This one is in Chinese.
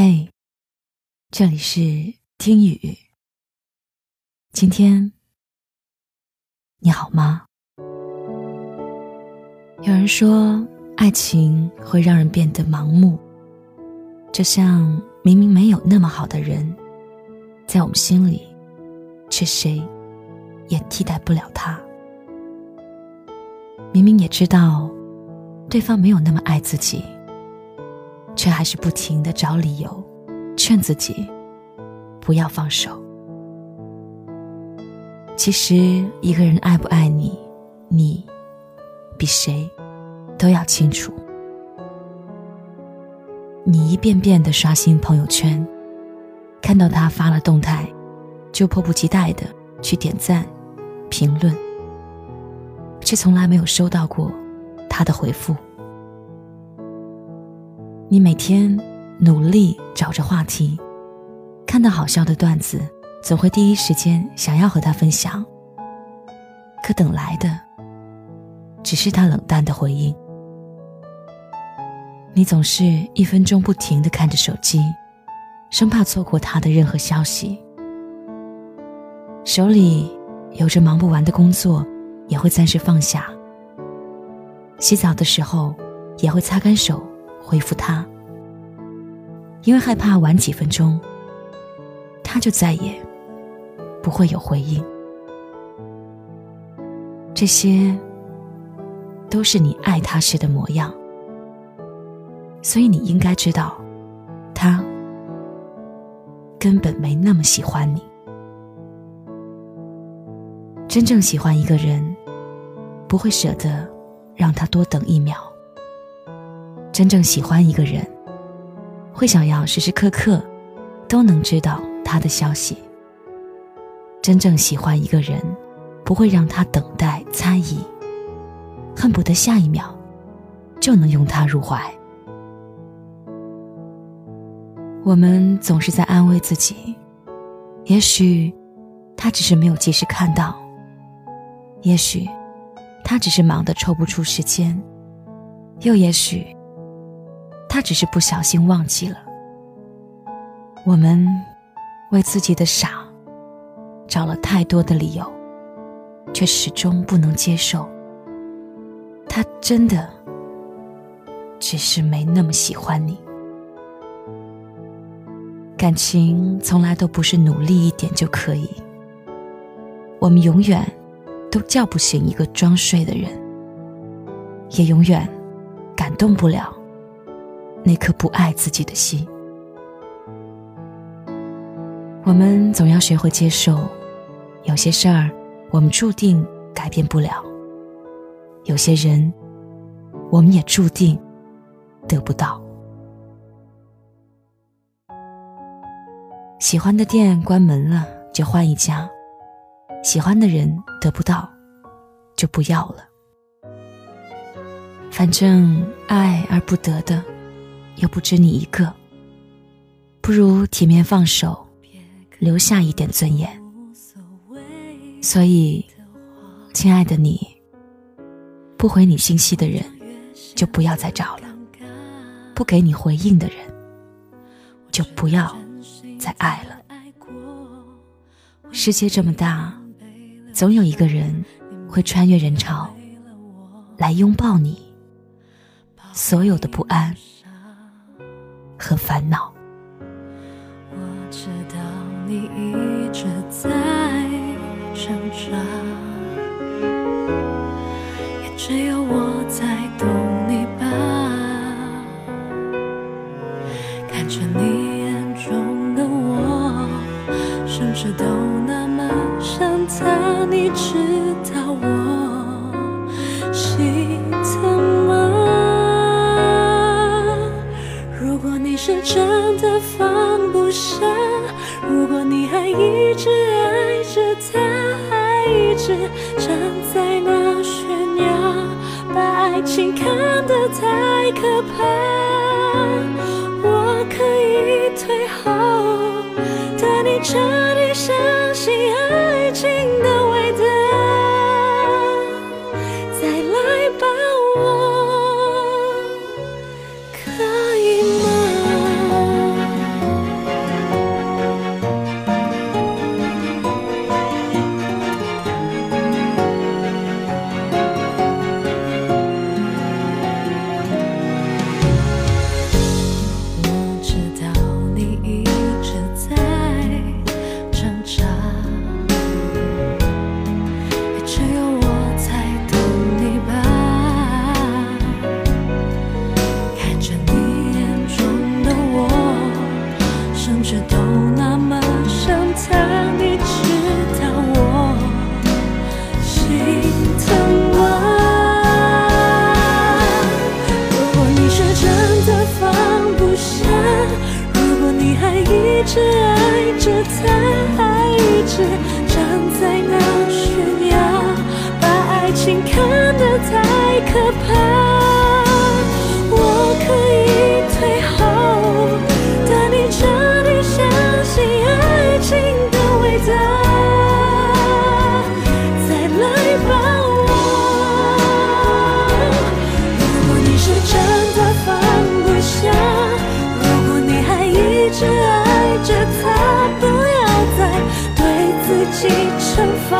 嘿，这里是听雨。今天你好吗？有人说，爱情会让人变得盲目，就像明明没有那么好的人，在我们心里，却谁也替代不了他。明明也知道对方没有那么爱自己。却还是不停的找理由，劝自己不要放手。其实一个人爱不爱你，你比谁都要清楚。你一遍遍的刷新朋友圈，看到他发了动态，就迫不及待的去点赞、评论，却从来没有收到过他的回复。你每天努力找着话题，看到好笑的段子，总会第一时间想要和他分享。可等来的，只是他冷淡的回应。你总是一分钟不停的看着手机，生怕错过他的任何消息。手里有着忙不完的工作，也会暂时放下。洗澡的时候，也会擦干手。回复他，因为害怕晚几分钟，他就再也不会有回应。这些都是你爱他时的模样，所以你应该知道，他根本没那么喜欢你。真正喜欢一个人，不会舍得让他多等一秒。真正喜欢一个人，会想要时时刻刻都能知道他的消息。真正喜欢一个人，不会让他等待猜疑，恨不得下一秒就能拥他入怀。我们总是在安慰自己，也许他只是没有及时看到，也许他只是忙得抽不出时间，又也许。他只是不小心忘记了。我们为自己的傻找了太多的理由，却始终不能接受。他真的只是没那么喜欢你。感情从来都不是努力一点就可以。我们永远都叫不醒一个装睡的人，也永远感动不了。那颗不爱自己的心，我们总要学会接受，有些事儿我们注定改变不了，有些人我们也注定得不到。喜欢的店关门了，就换一家；喜欢的人得不到，就不要了。反正爱而不得的。又不止你一个，不如体面放手，留下一点尊严。所以，亲爱的你，不回你信息的人，就不要再找了；不给你回应的人，就不要再爱了。世界这么大，总有一个人会穿越人潮，来拥抱你所有的不安。和烦恼。放不下。如果你还一直爱着他，还一直站在那悬崖，把爱情看得太可怕，是爱着，再爱一直站在那悬崖，把爱情看得太可怕。起惩罚，